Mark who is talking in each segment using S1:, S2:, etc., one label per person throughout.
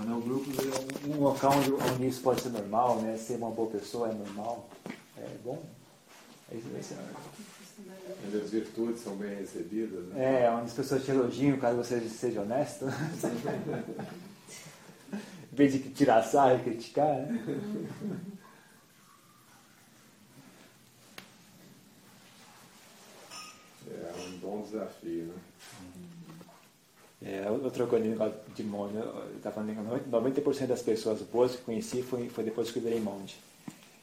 S1: grupo, né? O grupo é um local onde, onde isso pode ser normal, né? Ser uma boa pessoa é normal, é bom. É isso, é isso.
S2: Onde as virtudes são bem recebidas. Né?
S1: É, onde as pessoas te elogiam caso você seja honesto. em vez de tirar sarro e criticar, né?
S2: É um bom desafio, né?
S1: É, outra coisa de monge, eu falando que 90% das pessoas boas que conheci foi, foi depois que eu virei monge.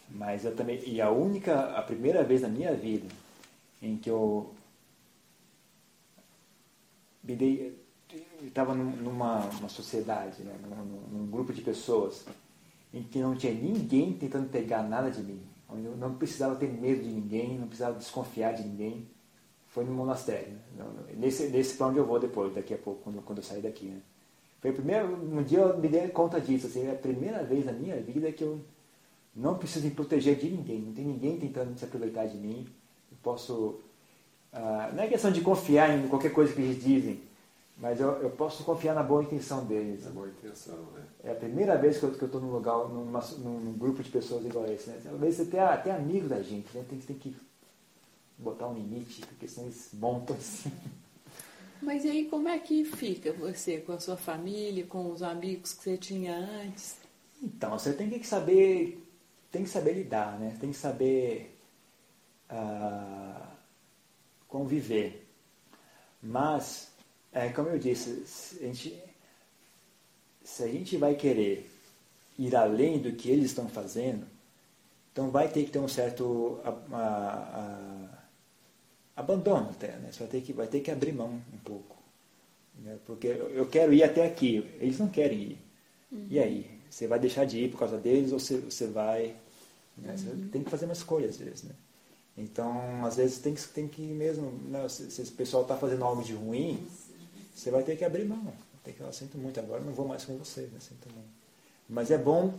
S1: Mas eu também, e a única, a primeira vez na minha vida em que eu me dei, estava numa uma sociedade, né, num, num, grupo de pessoas em que não tinha ninguém tentando pegar nada de mim, onde eu não precisava ter medo de ninguém, não precisava desconfiar de ninguém, foi no monastério, né, nesse, nesse para onde eu vou depois, daqui a pouco, quando, quando eu sair daqui. Né. Foi a primeira, um dia eu me dei conta disso, assim, é a primeira vez na minha vida que eu não preciso me proteger de ninguém, não tem ninguém tentando se aproveitar de mim, eu posso. Ah, não é questão de confiar em qualquer coisa que eles dizem, mas eu, eu posso confiar na boa intenção deles.
S2: Na boa intenção, né?
S1: É a primeira vez que eu estou num lugar, numa, num grupo de pessoas igual esse. Né? Às vezes você até, amigo da gente, né? tem, tem que botar um limite, porque senão eles montam assim.
S3: Mas aí como é que fica você com a sua família, com os amigos que você tinha antes?
S1: Então, você tem que saber, tem que saber lidar, né? Tem que saber uh, conviver. Mas, é, como eu disse, a gente, se a gente vai querer ir além do que eles estão fazendo, então vai ter que ter um certo a, a, abandono até, né? Você vai ter que, vai ter que abrir mão um pouco. Né? Porque eu quero ir até aqui, eles não querem ir. Uhum. E aí? Você vai deixar de ir por causa deles ou você, você vai... Né? Você uhum. tem que fazer uma escolha às vezes, né? Então, às vezes tem que, tem que mesmo, né, se, se o pessoal está fazendo algo de ruim, você vai ter que abrir mão. Tem que, eu sinto muito, agora não vou mais com vocês, né? sinto muito. Mas é bom,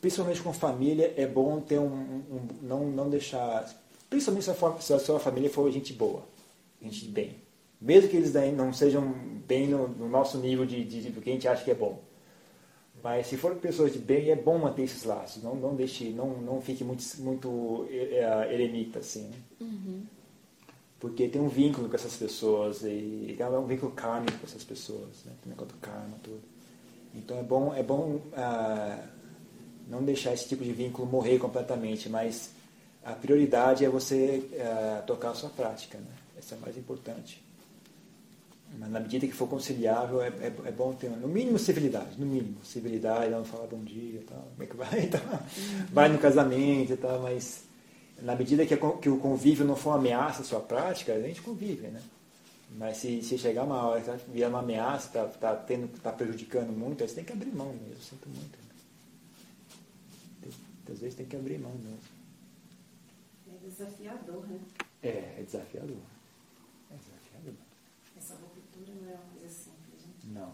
S1: principalmente com família, é bom ter um, um não, não deixar, principalmente se a, se a sua família for gente boa, gente de bem. Mesmo que eles não sejam bem no, no nosso nível de, de, do que a gente acha que é bom. Mas se for pessoas de bem, é bom manter esses laços. Não, não deixe, não, não fique muito, muito é, eremita assim. Né? Uhum. Porque tem um vínculo com essas pessoas e é um vínculo kármico com essas pessoas, né? Tem negócio do karma tudo. Então é bom, é bom ah, não deixar esse tipo de vínculo morrer completamente, mas a prioridade é você ah, tocar a sua prática, né? Essa é a mais importante. Mas na medida que for conciliável, é, é, é, bom ter, no mínimo, civilidade. No mínimo, civilidade, não falar bom dia, tal, como é que vai, tal. vai no casamento e tal, mas na medida que, que, o convívio não for uma ameaça à sua prática, a gente convive, né? Mas se, se chegar uma hora que vier uma ameaça, está tá tendo, tá prejudicando muito, aí você tem que abrir mão mesmo, sinto muito. Né? Tem, às vezes tem que abrir mão mesmo.
S4: É desafiador, né?
S1: É, é desafiador. Não.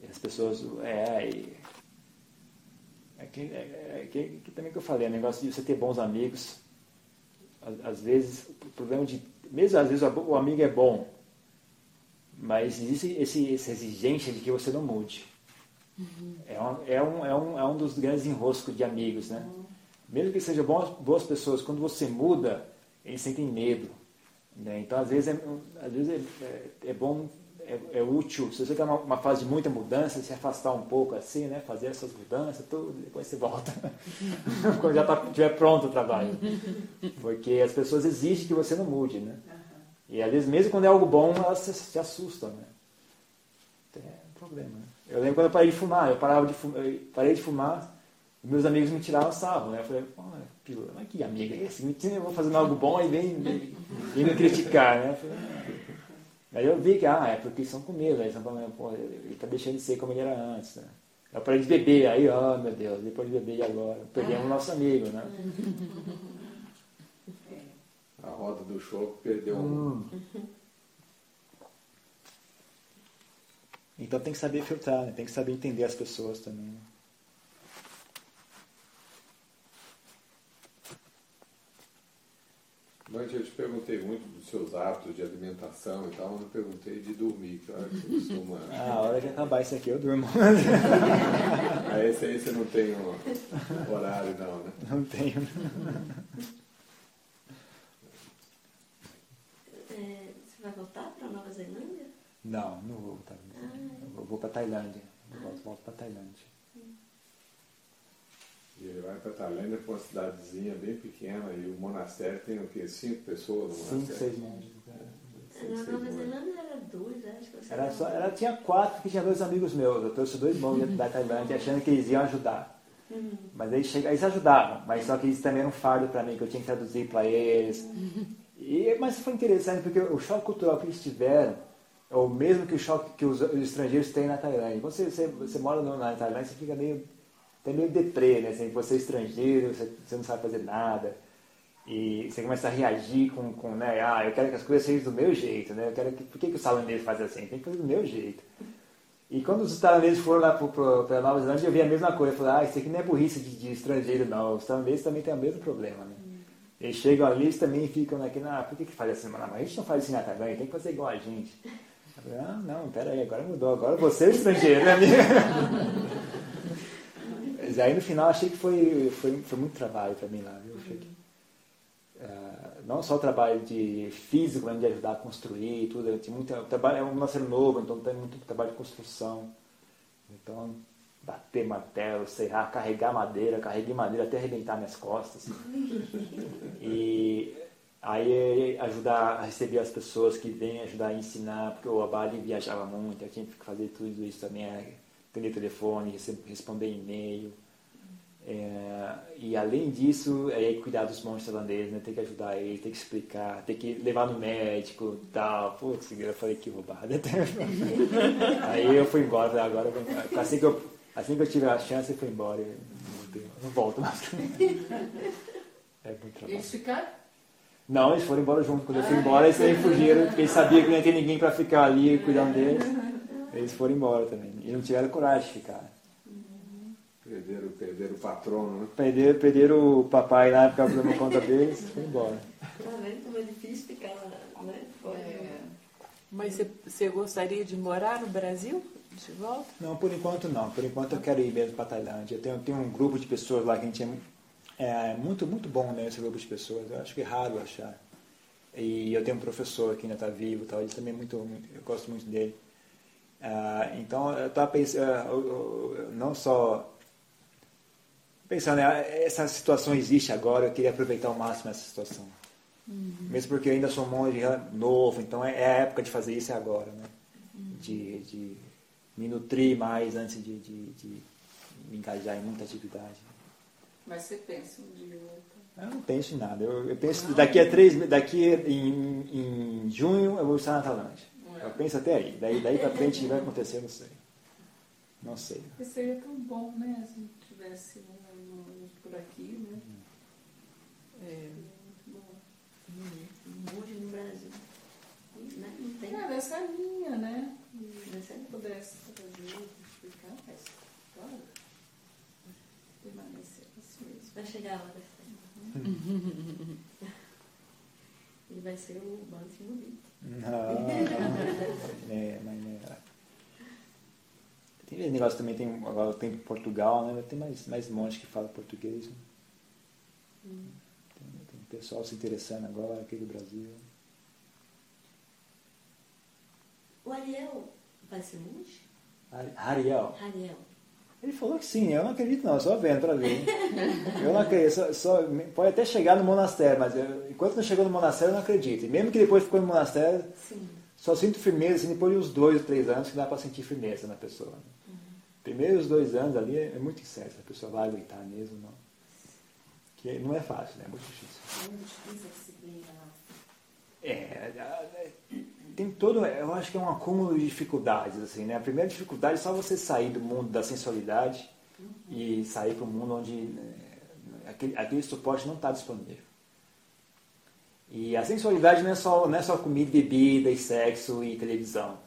S1: E as pessoas. É, é, que, é, é que, que, também que eu falei, o negócio de você ter bons amigos. Às, às vezes, o problema de. Mesmo às vezes o amigo é bom, mas existe esse, essa exigência de que você não mude. Uhum. É, um, é, um, é, um, é um dos grandes enroscos de amigos, né? Uhum. Mesmo que sejam boas, pessoas, quando você muda, eles sentem medo. Né? Então, às vezes, é, às vezes é, é, é bom é, é, útil, se você está numa uma fase de muita mudança, se afastar um pouco assim, né? fazer essas mudanças, tudo, depois você volta. Quando já tá, estiver pronto o trabalho. Porque as pessoas exigem que você não mude. Né? E às vezes, mesmo quando é algo bom, elas se, se assustam. Né? Então, é um problema. Né? Eu lembro quando eu parei de fumar, eu, parava de fumar, eu parei de fumar, meus amigos me tiravam sarro. Né? Eu falei, pílula, mas que amiga é esse? Eu vou fazendo algo bom e vem, vem, vem me criticar. Né? Eu falei, Aí eu vi que, ah, é porque são comigo, aí pô, ele está deixando de ser como ele era antes. Né? Eu parei de beber, aí, oh meu Deus, depois de beber e agora? Perdemos o nosso amigo, né?
S2: A roda do show perdeu um. Hum.
S1: Então tem que saber filtrar, né? tem que saber entender as pessoas também. Né?
S2: Mas eu te perguntei muito dos seus hábitos de alimentação e tal, mas não perguntei de dormir, que hora que você costuma.
S1: Ah, a hora de acabar isso aqui eu durmo.
S2: Aí esse aí você não tem um horário não, né?
S1: Não tenho.
S4: É, você vai voltar para Nova Zelândia?
S1: Não, não vou voltar. Eu vou para Tailândia. Eu volto, volto para Tailândia.
S2: E ele vai para Tailândia, para uma cidadezinha bem pequena, e o monastério tem o quê? Cinco pessoas no
S1: Cinco,
S2: monastério?
S1: seis monges.
S2: Cinco,
S4: Na Nova. Zelândia era dois, acho que você
S1: Era só, ela tinha quatro, que tinha dois amigos meus. Eu trouxe dois monges da Tailândia achando que eles iam ajudar.
S4: Hum.
S1: Mas eles, chega, eles ajudavam, mas só que eles também eram um fardo para mim, que eu tinha que traduzir para eles. E, mas foi interessante, porque o choque cultural que eles tiveram é o mesmo que o choque que os, os estrangeiros têm na Tailândia. Quando você, você, você mora na Tailândia, você fica meio, até meio deprê, né? Assim, você é estrangeiro, você, você não sabe fazer nada. E você começa a reagir com, com né? Ah, eu quero que as coisas sejam do meu jeito, né? Eu quero que, por que, que os tailandeses fazem assim? Tem que fazer do meu jeito. E quando os tailandeses foram lá para Nova Zelândia, eu vi a mesma coisa. Eu falei, ah, isso aqui não é burrice de, de estrangeiro, não. Os tailandeses também têm o mesmo problema, né? Eles chegam ali, eles também ficam naquele, ah, por que, que faz assim? Mas a gente não faz assim na Tailândia, tem que fazer igual a gente. Eu falei, ah, não, peraí, agora mudou, agora você é estrangeiro, né, amiga? Mas aí no final achei que foi, foi, foi muito trabalho para mim lá, viu? Que, ah, não só o trabalho de físico, mas de ajudar a construir tudo. Tinha muito, trabalho, é um nascero novo, então tem muito trabalho de construção. Então, bater martelo, serrar, carregar madeira, carreguei madeira até arrebentar minhas costas. E aí ajudar a receber as pessoas que vêm, ajudar a ensinar, porque o Abadi viajava muito, eu tinha que fazer tudo isso também, é, atender telefone, responder e-mail. É, e além disso, é cuidar dos monges tailandeses, né? Tem que ajudar eles, tem que explicar, tem que levar no médico e tal. Putz, eu falei que roubada. Aí eu fui embora, falei, agora eu. Assim que eu, assim que eu tive a chance, eu fui embora. Eu não, não volto mais. É muito trabalho.
S3: Eles ficaram?
S1: Não, eles foram embora junto. Quando eu fui embora, eles também fugiram, porque eles sabiam que não ia ter ninguém para ficar ali cuidando deles. Eles foram embora também. E não tiveram coragem de ficar.
S2: Perderam, perderam o patrono, né?
S1: Perderam, perderam o papai lá, ficava por conta deles, e foram embora.
S4: Tá vendo como é difícil ficar lá, né? Fora
S3: É. Mas você, gostaria de morar no Brasil? De volta?
S1: Não, por enquanto não. Por enquanto eu quero ir mesmo para Tailândia. Eu tenho, tenho um grupo de pessoas lá que a gente é, é muito, muito bom né, esse grupo de pessoas. Eu acho que é raro achar. E eu tenho um professor que ainda está vivo, e tal, ele também é muito, muito- eu gosto muito dele. Ah, então eu estava pensando, ah, não só pensando, né, essa situação existe agora, eu queria aproveitar ao máximo essa situação. Mesmo porque eu ainda sou monge novo, então é, é a época de fazer isso é agora, né? De, de me nutrir mais antes de, de, de me engajar em muita atividade.
S3: Mas você pensa um dia voltar?
S1: Eu não penso em nada. Eu, eu penso que daqui a três, daqui em, em junho eu vou estar na Tailândia. Eu penso até aí. Daí, daí pra frente o que vai acontecer, eu não sei. Não sei.
S3: Seria tão bom, né? Se tivesse um, um aqui, né? É,
S4: Bom, monge no Brasil. Né? Não tem.
S3: é dessa linha, né?
S4: Dessa-
S3: Se pudesse trazer, explicar, mas claro, permanecer assim mesmo.
S4: Vai chegar a hora certa. Ele vai ser o Bansi Mubit.
S1: Não, é, mas é. Tem negócio também, tem, agora tem Portugal, né? Tem mais, mais montes que falam português. Né? Tem, tem pessoal se interessando agora aqui do Brasil.
S4: O Ariel vai ser monge?
S1: Ari- Ariel.
S4: Ariel.
S1: Ele falou que sim, eu não acredito não, só vendo pra ver. Eu não acredito, só, só- pode até chegar no monastério, mas eu- enquanto não chegou no monastério eu não acredito. E mesmo que depois ficou no monastério,
S4: Sim.
S1: Só sinto firmeza assim, depois de uns dois ou três anos que dá pra sentir firmeza na pessoa. Primeiros dois anos ali é, é muito incerto, a pessoa vai aguentar mesmo, não. Que não é fácil, né? É muito difícil.
S4: É muito difícil a disciplina lá.
S1: É, é, tem todo, eu acho que é um acúmulo de dificuldades, assim, né? A primeira dificuldade é só você sair do mundo da sensualidade e sair para o mundo onde é, aquele, aquele suporte não está disponível. E a sensualidade não é só, não é só comida, bebida e sexo e televisão.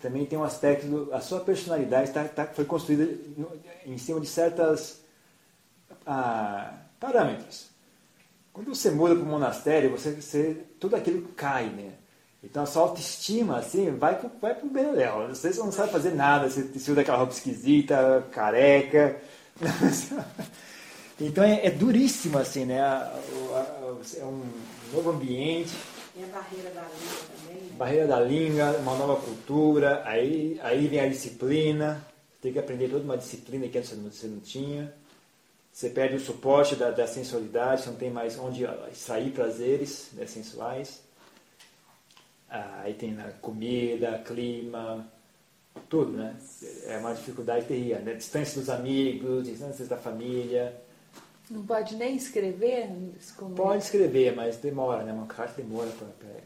S1: Também tem um aspecto, do, a sua personalidade tá, tá- foi construída em cima de certas ah, parâmetros. quando você muda para o monastério, você, você, tudo aquilo cai, né? Então a sua autoestima, assim, vai pro, vai pro. Você não sabe fazer nada, você, você usa aquela roupa esquisita, careca. Então é, é duríssimo, assim, né? É um novo ambiente.
S4: E a barreira da língua também. Né?
S1: Barreira da língua, uma nova cultura, aí, aí vem a disciplina, tem que aprender toda uma disciplina que antes você não tinha. Você perde o suporte da, da sensualidade, você não tem mais onde extrair prazeres né, sensuais. Ah, aí tem a comida, clima, tudo, né? É uma dificuldade terrível. Né? Distância dos amigos, distância da família.
S3: Não pode nem escrever?
S1: Como... Pode escrever, mas demora, né? Uma carta demora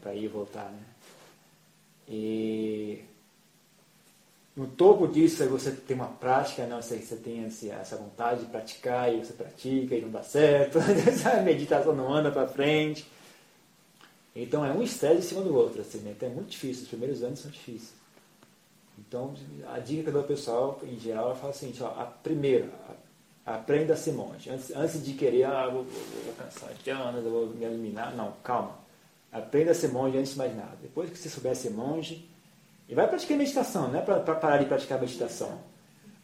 S1: para ir e voltar, né? E no topo disso você tem uma prática, não sei você tem essa vontade de praticar e você pratica e não dá certo, a meditação não anda para frente. Então é um estresse em cima do outro, assim, né? Então é muito difícil, os primeiros anos são difíceis. Então a dica que eu dou ao pessoal, em geral, eu falo o seguinte, ó, a primeira, ser monge. Antes, antes de querer, ah, vou, vou, vou cansar de anos, vou me eliminar. Não, calma. Aprenda a ser monge antes de mais nada. Depois que você souber ser monge, e vai praticar meditação, não é para parar de praticar meditação.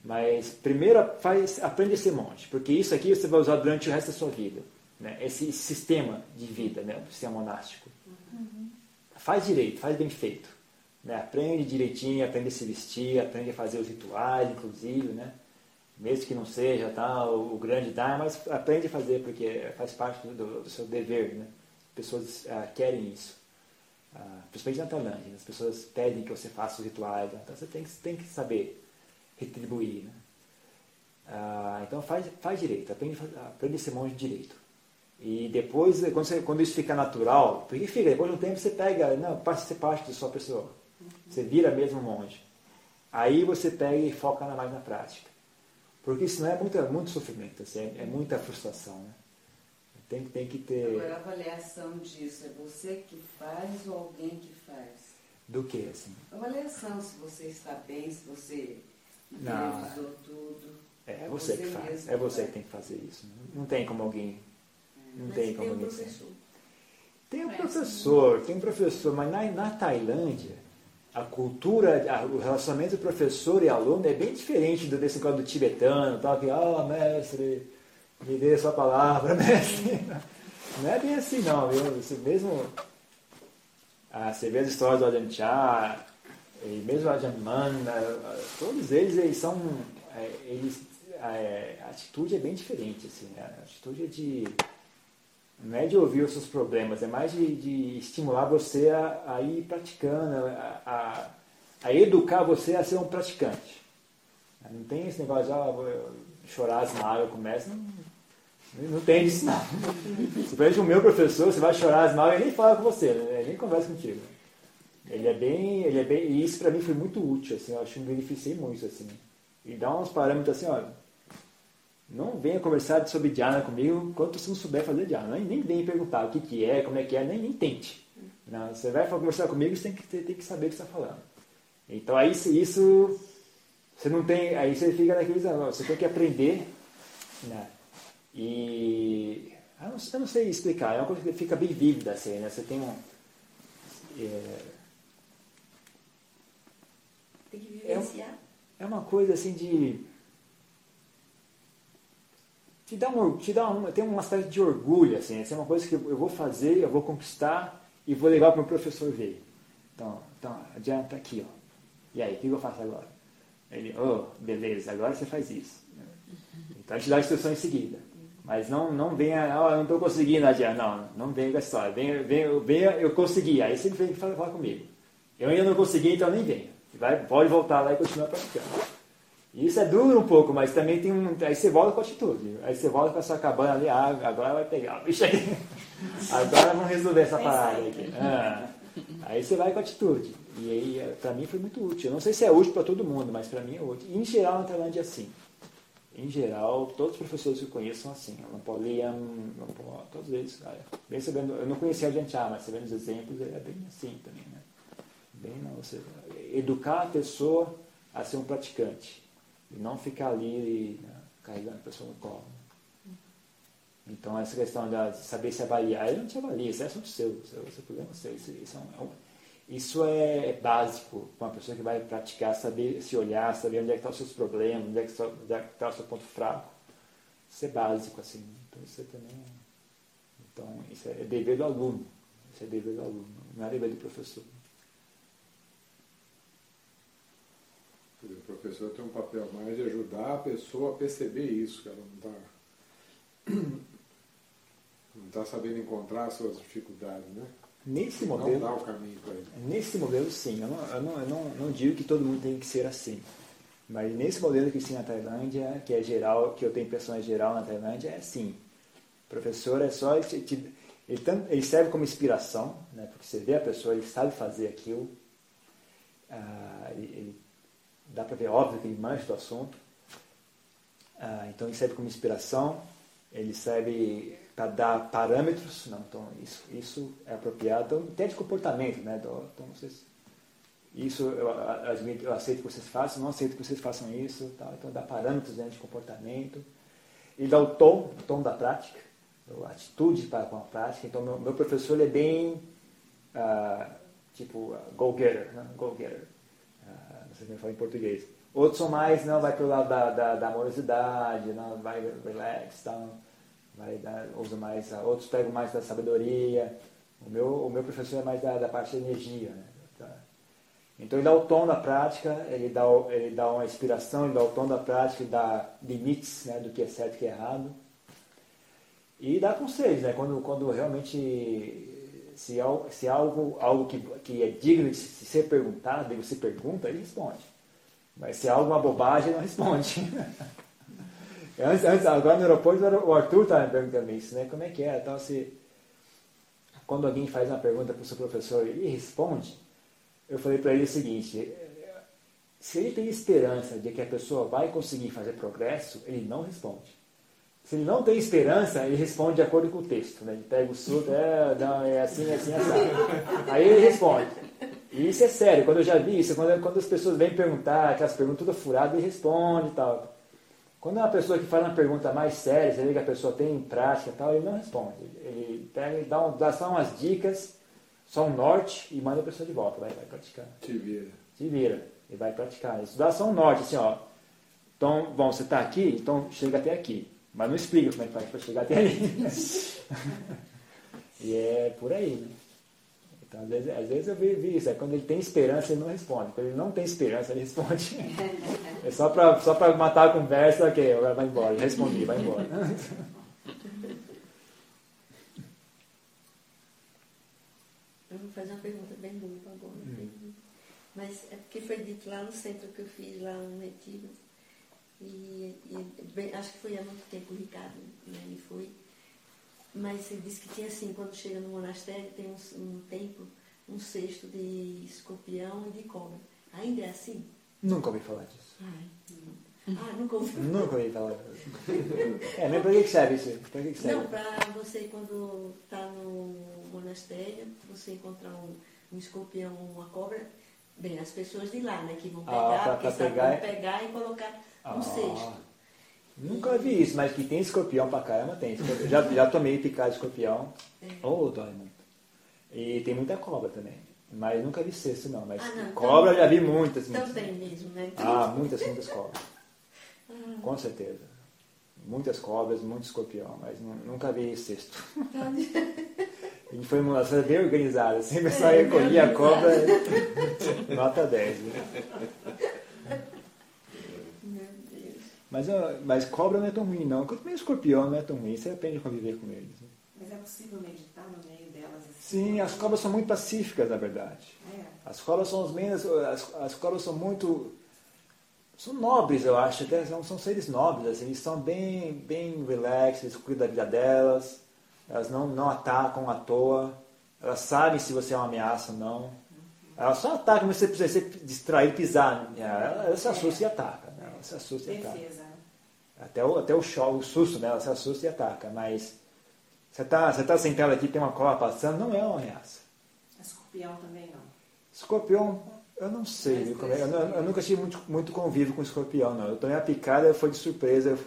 S1: Mas primeiro faz, aprende a ser monge, porque isso aqui você vai usar durante o resto da sua vida. Né? Esse, sistema de vida, né? o sistema monástico. Uhum. Faz direito, faz bem feito. Né? Aprende direitinho, aprende a se vestir, aprende a fazer os rituais, inclusive. Né? Mesmo que não seja tá, o, grande Dharma, mas aprende a fazer, porque faz parte do, do seu dever. Né? As pessoas ah, querem isso. Ah, principalmente na Tailândia, as pessoas pedem que você faça os rituais, então você tem, tem que saber retribuir. Né? Ah, então faz, faz direito, aprende, aprende a ser monge direito. E depois, quando, você, quando, isso fica natural, porque fica, depois de um tempo você pega, não, passa a ser parte da sua pessoa. Você vira mesmo monge. Aí você pega e foca mais na prática. Porque senão é muito, muito sofrimento, assim, é, é muita frustração. Né? Tem, tem que ter.
S5: Agora, a avaliação disso é você que faz ou alguém que faz?
S1: Do que, assim?
S5: Avaliação, se você está bem, se você
S1: Não,
S5: revisou tudo.
S1: É, é você, que faz. É você que tem que fazer isso. Não tem como alguém. Não
S4: mas
S1: tem como
S4: tem
S1: alguém.
S4: professor.
S1: Tem um professor, tem um professor, mas na, na Tailândia a cultura, a, o relacionamento professor e aluno é bem diferente do desse negócio do tibetano, tal, que, ah, mestre, me dê a sua palavra, mestre. Não é bem assim não, viu? Você mesmo. Ah, você vê as histórias do Ajahn Chah, e mesmo o Ajahn Mana, todos eles, eles são. É, eles, é, a atitude é bem diferente, assim, né? a atitude é de não é de ouvir os seus problemas, é mais de, de estimular você a, a ir praticando, a, a, a, educar você a ser um praticante. Não tem esse negócio de ah, chorar as mágoas, começa. Não, não tem isso não. Se for o meu professor, você vai chorar as mágoas, ele nem fala com você, né? ele nem conversa contigo. Ele é bem, ele é bem, e isso para mim foi muito útil, assim, eu acho que me beneficiei muito, assim. E dá uns parâmetros assim, olha, não venha conversar sobre Dhyana comigo enquanto você não souber fazer Dhyana. Nem, nem venha perguntar o que, que é, como é que é, nem, nem tente. Não, você vai conversar comigo, você tem que, tem que saber o que você está falando. Então aí isso você não tem. Aí você fica naquele você tem que aprender. Né? E eu não, eu não, sei explicar, é uma coisa que fica bem vívida assim, né? Você tem um.
S4: É, tem que vivenciar.
S1: É, é uma coisa assim de te dá um, te dá um, tem uma espécie de orgulho, assim, essa é uma coisa que eu vou fazer, eu vou conquistar e vou levar para o meu professor ver. Então, então, adianta aqui, ó. E aí, o que eu faço agora? Ele, oh, beleza, agora você faz isso. Então, a gente dá a instrução em seguida. Mas não, não venha, oh, eu não estou conseguindo, adianta. Não, não venha com a história. Venha, venha, venha, eu consegui. Aí você vem falar comigo. Eu ainda não consegui, então nem venha. Vai, pode voltar lá e continuar praticando. Isso é duro um pouco, mas também tem um. Aí você volta com atitude. Aí você volta com a sua cabana ali, ah, agora vai pegar o bicho aqui. Agora vamos resolver essa parada aqui. Ah. Aí você vai com atitude. E aí, é, pra mim foi muito útil. Eu não sei se é útil para todo mundo, mas para mim é útil. em geral, na Tailândia é assim. Em geral, todos os professores que eu conheço são assim. Lampoliam, todos eles. Bem sabendo, eu não conhecia a gente, ah, mas sabendo os exemplos, é bem assim também. Né? Bem, não, você, educar a pessoa a ser um praticante. E não ficar ali né, carregando a pessoa no colo. Então, essa questão de saber se avaliar, ele não te avalia, isso é assunto seu, isso é o problema seu. Isso, isso, é, um, isso é básico para uma pessoa que vai praticar, saber se olhar, saber onde é que estão os seus problemas, onde é que está, é está o seu ponto fraco. Isso é básico, assim. Então, isso é também. Então, isso é dever do aluno. Isso é dever do aluno, não é dever do professor.
S2: O professor tem um papel mais de ajudar a pessoa a perceber isso, que ela não está não está sabendo encontrar as suas dificuldades, né?
S1: Nesse modelo,
S2: não dá o caminho para ele.
S1: Nesse modelo, sim. Eu não, eu, não, eu não, não digo que todo mundo tem que ser assim. Mas nesse modelo que ensina na Tailândia, que é geral, que eu tenho impressão geral na Tailândia, é assim. O professor é só. Ele, ele serve como inspiração, né? porque você vê a pessoa, ele sabe fazer aquilo. Ah, ele, ele, dá para ver, óbvio, que ele manja do assunto. Ah, então ele serve como inspiração, ele serve para dar parâmetros, não, então isso, isso é apropriado, até de comportamento, né? Então, vocês, isso eu, eu aceito que vocês façam, não aceito que vocês façam isso, tá? então dá parâmetros né, de comportamento, e dá o tom, o tom da prática, a atitude para com a prática, então meu, meu professor ele é bem, uh, tipo, go-getter, né? go-getter, uh, sei como falar em português. Outros são mais, não, vai pelo lado da, da, da amorosidade, não, vai relax. Então, vai dar, usa mais, outros pegam mais da sabedoria. O meu, o meu professor é mais da, da parte da energia. Né? Tá. Então ele dá o tom da prática, ele dá, ele dá uma inspiração, ele dá o tom da prática, ele dá limites né, do que é certo e que é errado. E dá conselhos, né? quando, quando realmente se, se algo, algo que, que é digno de ser perguntado, ele se pergunta, ele responde. Mas se é algo uma bobagem, não responde. Antes, antes, agora no aeroporto o Arthur estava me perguntando isso, né? Como é que é? Então, se quando alguém faz uma pergunta para o seu professor e responde, eu falei para ele o seguinte: se ele tem esperança de que a pessoa vai conseguir fazer progresso, ele não responde. Se ele não tem esperança, ele responde de acordo com o texto. Né? Ele pega o surdo, é, não, é assim, é assim, é assim. Aí ele responde. E isso é sério, quando eu já vi isso, quando, quando as pessoas vêm perguntar, aquelas perguntas todas furadas, ele responde e tal. Quando é uma pessoa que faz uma pergunta mais séria, você vê que a pessoa tem prática e tal, ele não responde. Ele pega e dá, um, dá só umas dicas, só um norte e manda a pessoa de volta. Vai, vai praticar.
S2: Te vira.
S1: Te vira. E vai praticar. Isso dá só um norte, assim, ó. Então, bom, você está aqui, então chega até aqui. Mas não explica como é que faz para chegar até ali. e é por aí, né? Então, às vezes, às vezes eu vi, isso, é quando ele tem esperança, ele não responde. Quando ele não tem esperança, ele responde. É só para só matar a conversa, ok, agora vai embora. Respondi, vai embora.
S4: Eu vou fazer uma pergunta bem boa agora. Hum. Mas é porque foi dito lá no centro que eu fiz, lá no Retiro. E, e bem, acho que foi há muito tempo o Ricardo, né? Foi mas ele disse que tinha assim, quando chega no monastério, tem um, um tempo, um cesto de escorpião e de cobra. Ainda é assim?
S1: Nunca ouvi falar disso.
S4: Ai, ah, nunca ouvi
S1: falar. Nunca ouvi falar disso. é, mas para que serve isso? Para que serve?
S4: Não, para você quando está no monastério, você encontrar um, um escorpião ou uma cobra, bem, as pessoas de lá, né, que vão ah, pegar, ah, pra, pra pegar, pegar e colocar no ah. cesto.
S1: Nunca vi isso, mas que tem escorpião pra caramba, tem. Já, já tomei picado de escorpião. É. Oh, dói muito. E tem muita cobra também. Mas nunca vi cesto não. Mas ah, não, cobra então, já vi muitas.
S4: Então muitas. tem mesmo, né?
S1: Ah, muitas, muitas cobras. Com certeza. Muitas cobras, muito escorpião, mas nunca vi cesto. A gente foi uma ação bem organizada, sempre só recolhia a cobra, nota 10. Né? Mas, mas cobra não é tão ruim, não. Quanto meio escorpião não é tão ruim. Você aprende a conviver com eles. Né?
S5: Mas é possível meditar no meio delas? Assim?
S1: Sim, as cobras são muito pacíficas, na verdade. É. As cobras são os menos. As, as cobras são muito. São nobres, eu acho. Até são, são seres nobres. Assim, eles são bem, bem relax, eles cuidam da vida delas. Elas não, não atacam à toa. Elas sabem se você é uma ameaça ou não. Elas só atacam se você, você distrair, pisar. Elas, elas se assustam e atacam. Né? Elas se assustam e atacam. Até o, até o, show, o susto, né? Ela se assusta e ataca. Mas você está você tá sentado aqui, tem uma cobra passando, não é uma ameaça.
S5: Escorpião também não.
S1: Escorpião, eu não sei. Eu, eu, eu, nunca tive muito, muito convívio com escorpião, não. Eu tomei a picada, foi de surpresa.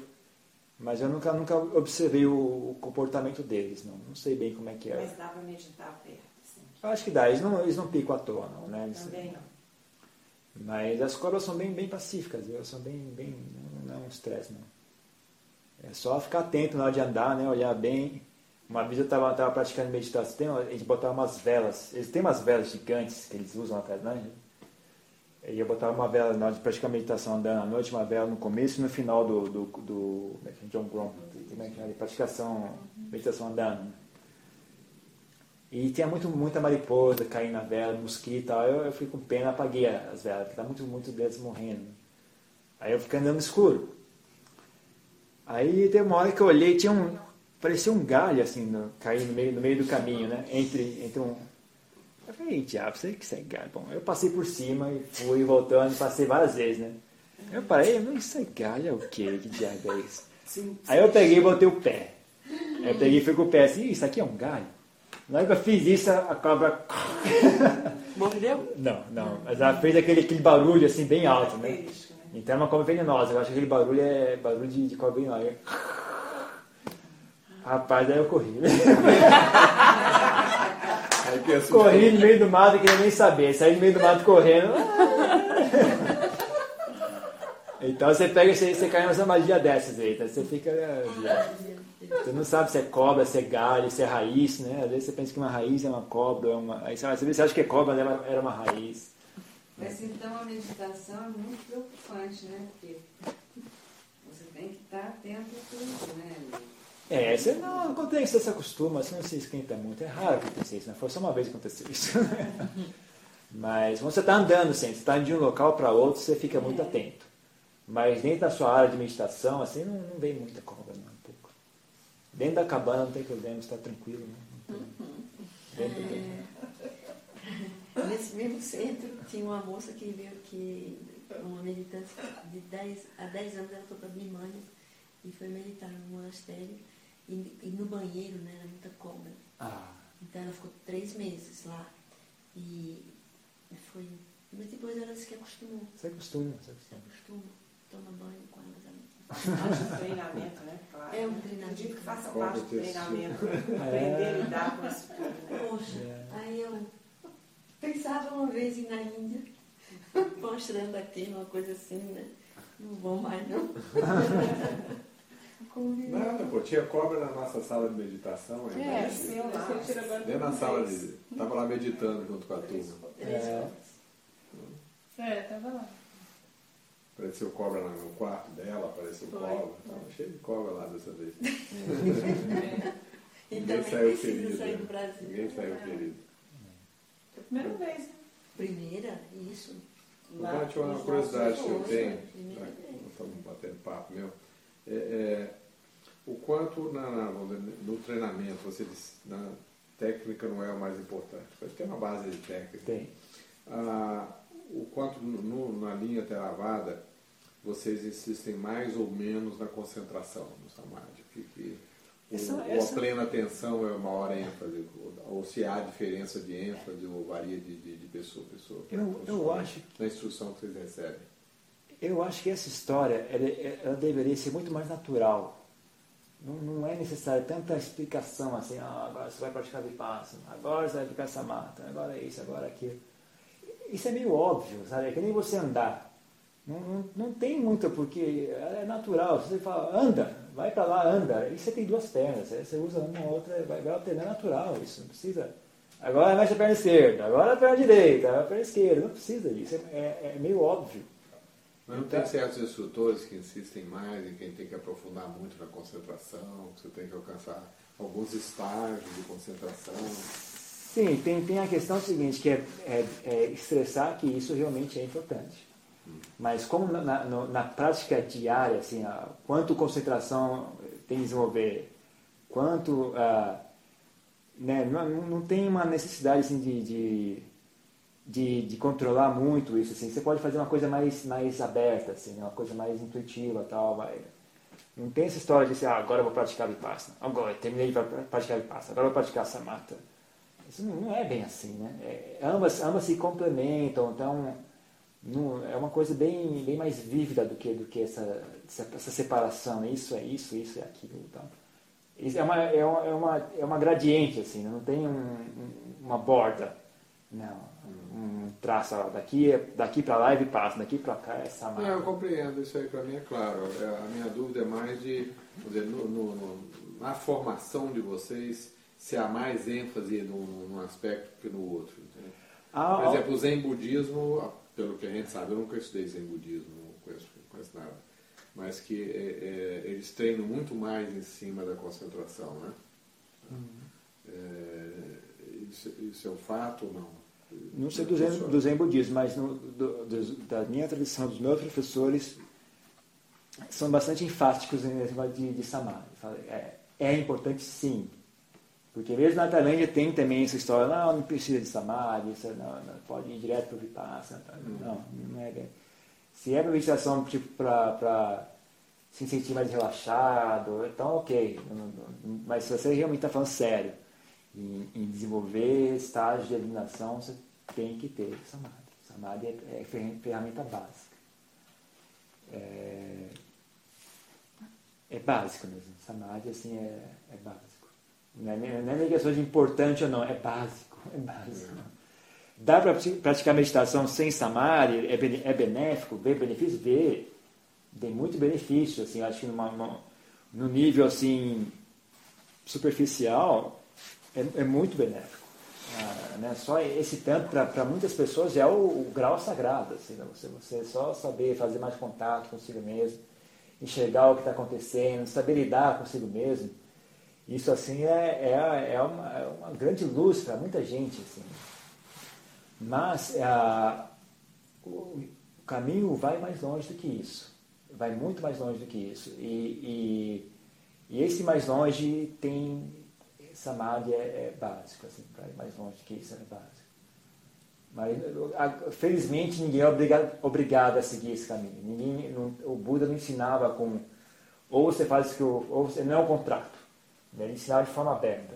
S1: Mas eu nunca, nunca observei o, o comportamento deles, não. Não sei bem como é que é.
S5: Mas dá para meditar perto, assim.
S1: Eu acho que dá, eles não, eles não picam à toa, não, né? Eles-
S5: Também não.
S1: Mas as cobras são bem, bem pacíficas, elas são bem, bem não, não é um estresse, não. É só ficar atento na hora de andar, né? Olhar bem. Uma vez eu estava tava praticando meditação, eles botavam umas velas, eles têm umas velas gigantes que eles usam atrás, né? Eu botava uma vela na hora de praticar meditação andando à noite, uma vela no começo e no final do, do, do é é? John Grom, como é que é? Praticação, meditação andando. né? E tinha muito, muita mariposa caindo na vela, mosquito e tal. Eu, eu fiquei com pena, apaguei as velas, porque tá muito, muito deles morrendo. Aí eu fiquei andando escuro. Aí teve uma hora que eu olhei, tinha um. Parecia um galho assim, no, caindo no meio, no meio do caminho, né? Entre, entre um. Eu falei, "Ei, diabo, sei que isso é galho. Bom, eu passei por cima e fui voltando, passei várias vezes, né? Eu parei, mas isso é galho é o quê? Que diabo é isso?
S5: Sim,
S1: Aí eu peguei e botei o pé. Aí eu peguei e fui com o pé assim, "Ih, isso aqui é um galho. Na hora que eu fiz isso, a cobra.
S3: Mordeu?
S1: Não, não. Mas ela fez aquele, aquele barulho assim, bem alto, né?
S5: né?
S1: Então é uma cobra venenosa. Eu acho que aquele barulho é barulho de, de cobra venenosa. Rapaz, aí eu corri.
S2: Assustou.
S1: corri no meio do mato, queria nem saber. Saí no meio do mato correndo. Então você pega, você, você cai numa magia dessas aí, tá? Você fica. né, Você não sabe se é cobra, se é galho, se é raiz, né? Às vezes você pensa que uma raiz é uma cobra, é uma. Aí você às vezes você acha que é cobra, mas era- era uma raiz.
S5: Mas então a meditação é muito preocupante, né? Porque você tem que estar atento a tudo, né?
S1: É, você não acontece, você se acostuma, você não se esquenta muito. É raro acontecer isso, né? Foi só uma vez que aconteceu isso. Mas quando você está andando, assim, você está indo de um local para outro, você fica muito atento. Mas dentro da sua área de meditação, assim, não, não vem muita cobra, não, um pouco. Dentro da cabana não tem problema, está tranquilo, né? Tem- Dentro tem.
S4: Nesse mesmo centro tinha uma moça que veio que, uma meditante de 10, há 10 anos ela foi para Birmania e foi meditar no monastério e, e no banheiro, né, era muita cobra.
S1: Ah,
S4: Então ela ficou três meses lá e foi. Mas depois ela disse que acostumou.
S1: você acostuma, você
S4: Se
S1: acostuma.
S4: acostuma, toma banho com elas. ela-
S5: Acho um treinamento, né? Claro.
S4: É um
S5: Eu
S4: treinamento.
S5: digo que faça parte do treinamento.
S1: É.
S5: Aprender a lidar com isso tudo, né?
S4: Poxa,
S1: É.
S4: aí eu pensava uma vez ir na Índia, mostrando aqui uma coisa assim, né? Não vou mais não.
S2: Nada, pô, tinha cobra na nossa sala de meditação. aí,
S3: É,
S2: né?
S5: Apareceu lá.
S2: Dentro da sala de. Tava lá meditando junto com a turma.
S1: É.
S3: É, tava lá.
S2: Apareceu cobra lá no quarto dela, apareceu
S4: Foi.
S2: cobra. Tava cheio de cobra lá dessa vez.
S4: E
S2: Ninguém saiu ferido.
S4: sair
S2: né?
S4: do Brasil.
S2: Ninguém saiu ferido.
S3: Foi a primeira vez, né?
S4: Primeira, isso.
S5: Lá,
S2: Agora, tinha uma
S5: os
S2: curiosidade que eu tenho,
S4: né?
S2: Nós estamos batendo papo meu, é, é, o quanto na, na- no treinamento, você disse, na técnica não é o mais importante, mas tem uma base de técnica.
S1: Tem.
S2: Ah, o quanto no- no- na linha Theravada vocês insistem mais ou menos na concentração no Samadhi? Que, que o-
S1: Essa-
S2: ou
S1: essa-
S2: a plena atenção é uma hora ênfase, ou, ou se há diferença de ênfase ou varia de, de, de pessoa a pessoa?
S1: Eu- eu acho
S2: Na instrução que vocês recebem.
S1: Eu acho que essa história ela, ela deveria ser muito mais natural. Não, não é necessário tanta explicação assim, ah, agora você vai praticar vipassana, agora você vai ficar samata, agora isso, agora aquilo. Isso é meio óbvio, sabe? É que nem você andar. Não, não, não tem muito, porque é natural. Você fala, anda, vai para lá, anda. E você tem duas pernas, você usa uma ou outra, vai, vai alternando, é natural isso, não precisa. Agora mexe a perna esquerda, agora a perna direita, agora a perna esquerda, não precisa disso, é, é- é meio óbvio.
S2: Mas não tem certos instrutores que insistem mais em quem tem que aprofundar muito na concentração, que você tem que alcançar alguns estágios de concentração.
S1: Sim, tem, tem a questão seguinte, que é, é- é estressar que isso realmente é importante. Mas como na, na- na prática diária, assim, a, quanto concentração tem que desenvolver, quanto... ah, né, não, não- não tem uma necessidade assim, de, de, de, de controlar muito isso. Assim. Você pode fazer uma coisa mais, mais aberta, assim, né, uma coisa mais intuitiva tal, vai... Não tem essa história de assim, ah, agora eu vou praticar Vipassana, agora terminei de pra- praticar Vipassana, agora eu vou praticar Samatha. Isso não, é bem assim, né? É, ambas, ambas se complementam, então não, é uma coisa bem, bem mais vívida do que, do que essa, essa separação. Isso é isso, isso é aquilo. Então, isso é, uma, é, uma, é, uma, é uma gradiente, assim, não tem um, uma borda. Não, um traço daqui, daqui para lá e passa, daqui para cá é essa
S2: marca. Não, eu compreendo, isso aí para mim é claro. É, a minha dúvida é mais de, dizer, no, no, na formação de vocês, se há mais ênfase num, num aspecto que no outro. Ah, Por exemplo, o Zen Budismo, pelo que a gente sabe, eu nunca estudei Zen Budismo, não conheço, não conheço nada, mas que é, é, eles treinam muito mais em cima da concentração, né? Uhum. É, isso, isso, é um fato ou não?
S1: Não sei do Zen, do zen Budismo, mas no, do, do, da minha tradição, dos meus professores, são bastante enfáticos em negócio de, de Samadhi. É, é importante sim, porque mesmo na Tailândia tem também essa história, não, não precisa de samadhi, não, não, pode ir direto para o vipassana. Hum. Não, não é bem. Se é para meditação tipo, para se sentir mais relaxado, então ok. Mas se você realmente está falando sério em, em, desenvolver estágios de iluminação, você tem que ter samadhi. Samadhi é, é ferramenta básica. É, é básico mesmo. Samadhi assim, é, é básico. Não é, não é nem questão de importante ou não, é básico. É básico. Dá para praticar meditação sem samadhi? É, é benéfico? Vê benefício? Vê. Tem muito benefício. Assim, acho que numa, numa, no nível assim, superficial, é, é muito benéfico. Ah, né? Só esse tanto, para muitas pessoas, é o, o grau sagrado. Assim, né? você, você só saber fazer mais contato consigo mesmo, enxergar o que está acontecendo, saber lidar consigo mesmo isso assim é, é, é, uma, é uma grande luz para muita gente. Assim. Mas é, o caminho vai mais longe do que isso. Vai muito mais longe do que isso. E, e, e esse mais longe tem. Samadhi é, é básico, assim, vai mais longe que isso é básico. Mas, felizmente, ninguém é obrigado, obrigado a seguir esse caminho. Ninguém, não, o Buda não ensinava com. Ou você faz que. Ou você, não é um contrato. Né? Ele ensinava de forma aberta.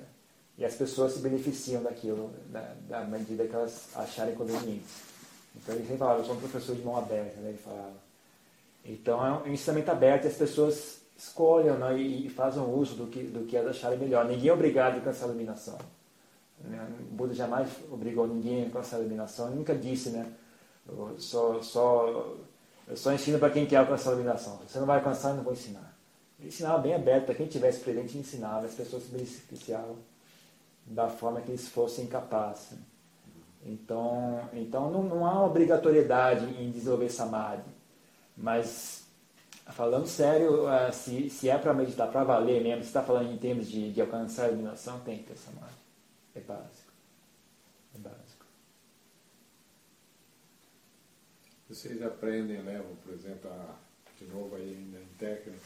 S1: E as pessoas se beneficiam daquilo, da, da medida que elas acharem conveniente. Então ele sempre falava, eu sou um professor de mão aberta, né? ele falava. Então é um ensinamento aberto e as pessoas escolham né? e, e fazem uso do que, do que acharem melhor. Ninguém é obrigado a alcançar a iluminação. Né? Buda jamais obrigou ninguém a alcançar a iluminação. Ele nunca disse, né? Eu só, só, eu só ensino para quem quer alcançar a iluminação. Você não vai alcançar, eu não vou ensinar. Ele ensinava bem aberto, para quem tivesse presente, ensinava, as pessoas se beneficiavam da forma que eles fossem capazes. Então, então não, não há obrigatoriedade em desenvolver samadhi, mas falando sério, eh, se, se é para meditar, para valer mesmo, se está falando em termos de, de alcançar a iluminação, tem que ter samadhi. É básico. É básico.
S2: Vocês aprendem, levam, por exemplo, a, de novo aí ainda em técnica,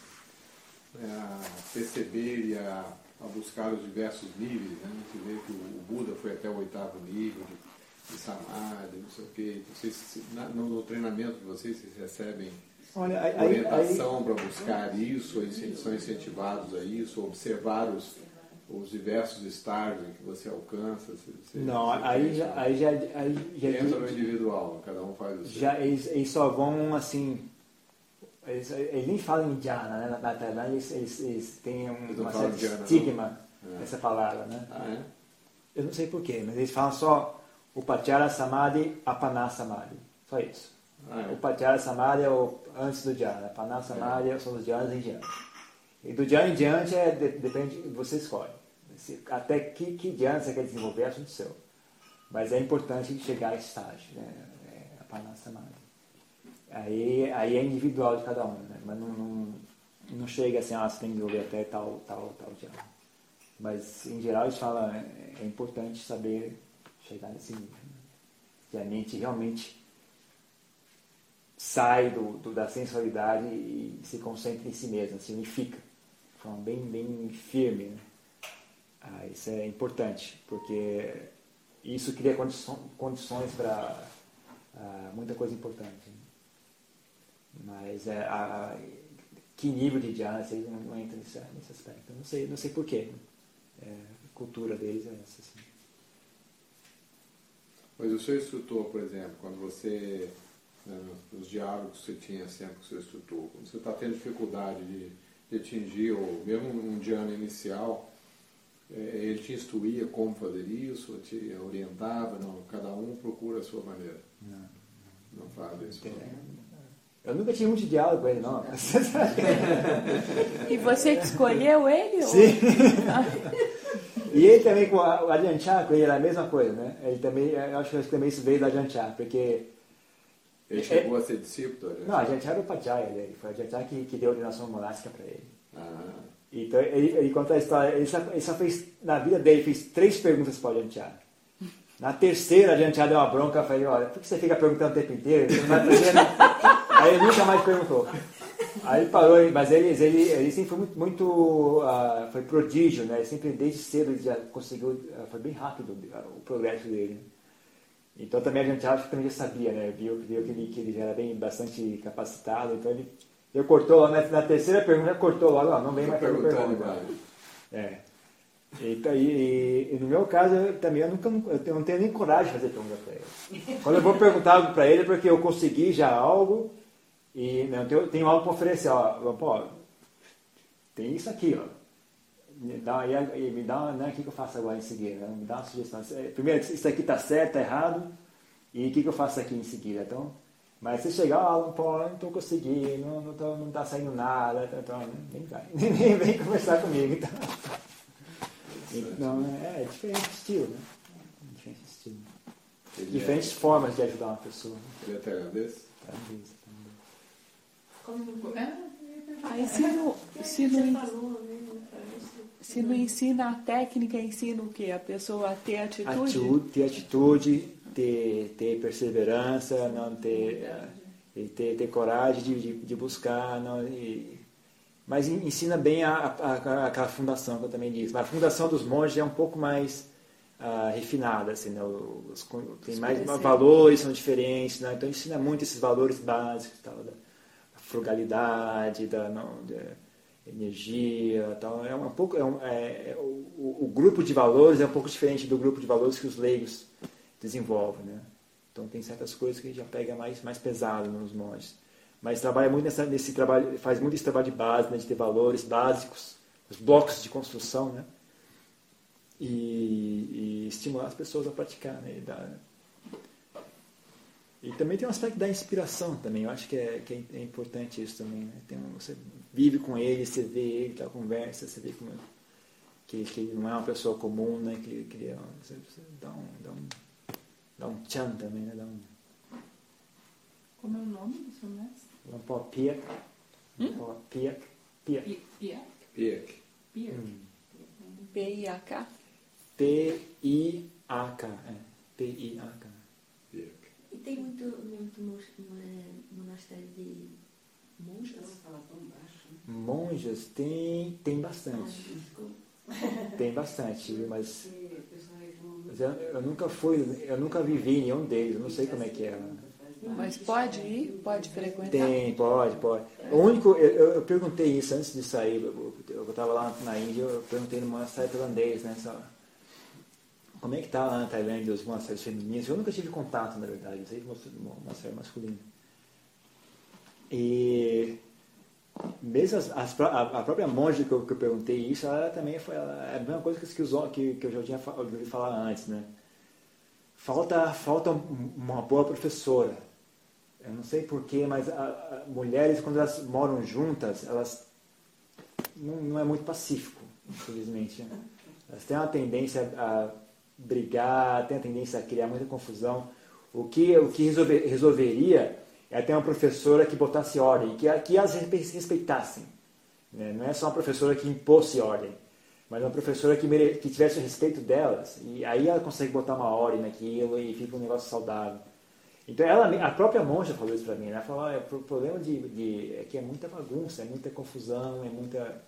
S2: é, a perceber e a, a, buscar os diversos níveis. Né? Gente vê que o, o Buda foi até o oitavo nível de, de Samadhi, não sei o quê. Vocês, na, no, no, treinamento de vocês, vocês recebem Olha, aí, orientação para buscar isso, são incentivados a isso, observar os, os diversos estágios que você alcança? Você,
S1: não, você aí, já, aí já, aí já.
S2: Entra no individual, cada um faz o seu.
S1: Já, eles, eles só vão assim eles, eles nem falam em jhana, né? Na Tailândia eles, eles, eles têm um, uma certa estigma é. essa palavra, né?
S2: Ah, é?
S1: Eu não sei porquê, mas eles falam só o Pachara Samadhi, Apana Samadhi. Só isso. É? O Pachara Samadhi é antes do jhana, Apana Samadhi é. são os jhanas em diante. E do jhana em diante é, depende, você escolhe. Até que, que jhana você quer desenvolver é assunto seu. Mas é importante chegar a esse estágio, né? É, Apana Samadhi. Aí, aí é individual de cada um, né? mas não, não, não chega assim, ah, você tem que ouvir até tal, tal, tal dia. Mas em geral eles falam, é, é importante saber chegar nesse nível. Né? Que a mente realmente sai do, do, da sensualidade e se concentra em si mesma, se unifica de forma bem, bem firme. Né? Ah, isso é importante, porque isso cria condições para ah, muita coisa importante. Né? Mas é, a, que nível de jhana vocês não, não entram nesse, nesse aspecto. Não sei, não sei porquê. É, a cultura deles é essa. Assim.
S2: Mas o seu instrutor, por exemplo, quando você né, nos, diálogos que você tinha sempre com o seu instrutor. Quando você está tendo dificuldade de, de atingir, ou mesmo um diano inicial, é, ele te instruía como fazer isso, te orientava, não, cada um procura a sua maneira.
S1: Não.
S2: Não faz isso. não.
S1: Eu nunca tive muito diálogo com ele, não.
S3: E você que escolheu ele? ou-
S1: Sim. E ele também, com o Ajahn Chah, com ele era a mesma coisa, né? Ele também, eu acho que também isso veio do Ajahn Chah, porque...
S2: Ele chegou a ser discípulo? né?
S1: Não, Ajahn Chah era o Pajaya dele, foi o Ajahn Chah que, que deu a ordenação monástica para ele.
S2: Ah,
S1: Então, ele, ele conta a história, ele só, ele só fez, na vida dele, fez três perguntas para o Chah. Na terceira, a Chah deu uma bronca, falei, olha, por que você fica perguntando o tempo inteiro? Você não vai aprender, não. Aí ele nunca mais perguntou. Aí ele parou, mas ele, ele, ele sempre foi muito, muito ah, foi prodígio, né? Ele sempre, desde cedo, ele já conseguiu, ah, foi bem rápido o progresso dele. Então também a gente acha que também já sabia, né? Viu, viu que, ele, que ele já era bem bastante capacitado, então ele, ele cortou, na, na terceira pergunta, cortou logo, ó, não vem mais fazer
S2: perguntando
S1: pergunta.
S2: mais.
S1: É. Então, e, e- no meu caso, eu, também eu nunca eu não tenho nem coragem de fazer pergunta para ele. Quando eu vou perguntar algo para ele é porque eu consegui já algo e não, eu tenho, tenho algo para oferecer. Ó, pô, tem isso aqui, ó. Me dá, e, e me dá, né, o que, que eu faço agora em seguida? né? Me dá uma sugestão. É, Primeiro, isso aqui está certo, está errado, e o que, que eu faço aqui em seguida? Então, mas se chegar, ah, não, pô, não estou conseguindo, não, não, tô, não tá saindo nada, então, nem, vai, nem vem conversar comigo. Então, então é, é diferente estilo, né? Diferente estilo.
S2: Ele
S1: Diferentes formas de ajudar uma pessoa. né?
S2: É, é tailandês?
S1: Talvez, talvez.
S4: Como
S3: Aí se não, se não,
S4: né?
S3: se não ensina a técnica, ensina o quê? A pessoa a ter atitude?
S1: Atitude, ter atitude, ter, ter perseverança, não ter, eh, ter, ter coragem de, de, de buscar. Não, e- mas en- ensina bem a, a- a- aquela fundação que eu também disse. Mas a fundação dos monges é um pouco mais ah, refinada, assim, né? Os- tem mais valores, são diferentes, né? então ensina muito esses valores básicos, tal, da frugalidade, da não, da energia, tal. É um pouco, é um- é- é- o, o grupo de valores é um pouco diferente do grupo de valores que os leigos desenvolvem, né? Então tem certas coisas que já pega mais mais pesado nos monges, mas trabalha muito nessa, nesse trabalho, faz muito esse trabalho de base, né, de ter valores básicos, os blocos de construção, né? E, e estimular as pessoas a praticar, né? E dar- e também tem um aspecto da inspiração também. Eu acho que é, que é importante isso também. Né? Tem um- você vive com ele, você vê ele, tá, conversa, você vê como, que, que ele não é uma pessoa comum, né? Que, que ele é, você, você dá um, dá um, dá um tchan também, né? Dá um,
S6: Como é o nome do seu mestre?
S1: dá um pó piak, um pó piak, piak. Hum.
S3: P-I-A-K?
S1: P-I-A-K, é. P-I-A-K.
S4: E tem muito, muito é, monastério de monjas?
S1: Monjas tem, tem
S4: Ah,
S1: bastante.
S4: desculpa.
S1: Tem bastante, viu? mas Mas eu, eu nunca fui, eu nunca vivi em nenhum deles, eu não sei como é que é.
S3: Mas pode ir? Pode frequentar?
S1: Tem, pode, pode. O único, eu, eu- eu perguntei isso antes de sair, eu estava lá na Índia, eu perguntei no monastério tailandês, né? Só, como é que tá lá na Tailândia os monastérios femininos? Eu nunca tive contato, na verdade, eu sei que o monastério masculino. E mesmo as, as a, própria monja que eu, que eu perguntei isso, ela também foi ela, é a mesma coisa que, que, que, eu já tinha ouvido falar antes, né? Falta, falta um- uma boa professora. Eu não sei porquê, mas a- a- mulheres, quando elas moram juntas, elas não, não é muito pacífico, infelizmente. né? Elas têm uma tendência a brigar, têm a tendência a criar muita confusão. O que, o que resolver- resolveria é ter uma professora que botasse ordem, que, que as respe- respeitassem. né? Não é só uma professora que impôsse ordem, mas uma professora que, mere- que tivesse o respeito delas. E aí ela consegue botar uma ordem naquilo e fica um negócio saudável. Então ela, a própria monja falou isso para mim, né? Ela falou, "Olha, o problema de, de, é que é muita bagunça, é muita confusão, é muita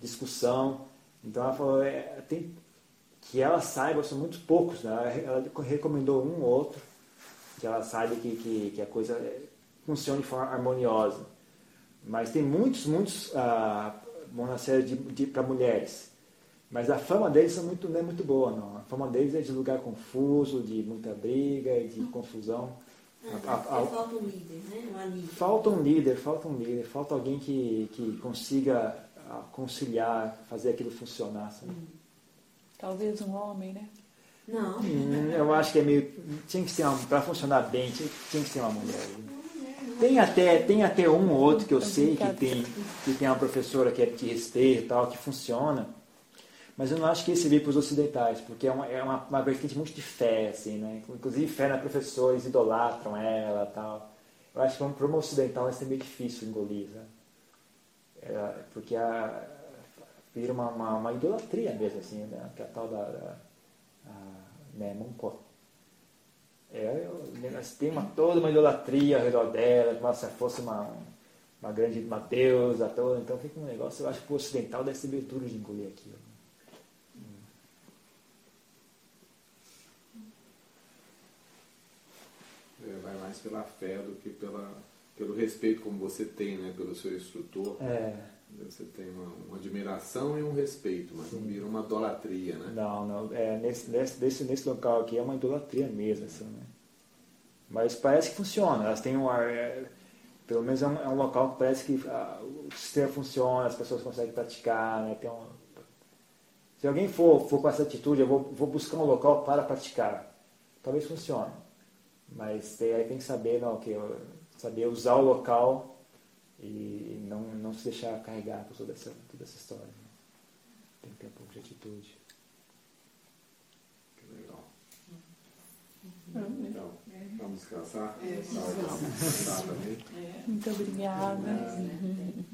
S1: discussão. Então ela falou, é, tem, que ela saiba, são muito poucos, né? Ela, recomendou um ou outro, que ela saiba que, que, que a coisa funcione de forma harmoniosa. Mas tem muitos, muitos ah, monastérios de, de, para mulheres. Mas a fama deles não é muito, não é muito boa, não. A fama deles é de lugar confuso, de muita briga, de confusão.
S4: Ah,
S1: A- a- a-
S4: falta um líder, né? Líder.
S1: Falta um líder, falta um líder, falta alguém que, que consiga ah, conciliar, fazer aquilo funcionar. sabe?
S3: Talvez um homem, né?
S4: Não.
S1: Hum, Eu acho que é meio. Tinha que ser uma. Para funcionar bem, tinha, tinha que ser uma mulher. Tem até, tem até um ou outro que eu sei que tem, que tem uma professora que é de respeito e tal, que funciona. Mas eu não acho que esse veio para os ocidentais, porque é uma, é uma, uma vertente muito de fé, assim, né? Inclusive fé na professora, eles idolatram ela e tal. Eu acho que para uma ocidental vai ser meio difícil engolir, né? É, porque a, vira uma, uma, uma idolatria mesmo, assim, né? Que é a tal da, da a, né, Monco. É, negócio tem uma, toda uma idolatria ao redor dela, como se fosse uma, uma grande uma deusa toda. Então fica um negócio, eu acho que o ocidental deve ser meio duro de engolir aquilo.
S2: É, vai mais pela fé do que pela, pelo respeito como você tem né, pelo seu instrutor.
S1: É,
S2: Você tem uma, uma admiração e um respeito, mas não vira uma idolatria, né?
S1: não, não. É, nesse, nesse, nesse, nesse local aqui é uma idolatria mesmo, assim, né? Mas parece que funciona. Elas têm um é, pelo menos é um, é um local que parece que ah, o sistema funciona, as pessoas conseguem praticar, né? Tem um, se alguém for, for com essa atitude, eu vou, vou buscar um local para praticar. Talvez funcione. Mas tem, aí tem que saber, não, que, eu- saber usar o local e não, não se deixar carregar por toda essa, toda essa história. Né? Tem que ter um pouco de atitude.
S2: Que legal.
S6: Uhum.
S2: Então, vamos descansar.
S5: É.
S2: Tá tá, tá
S3: Muito obrigada.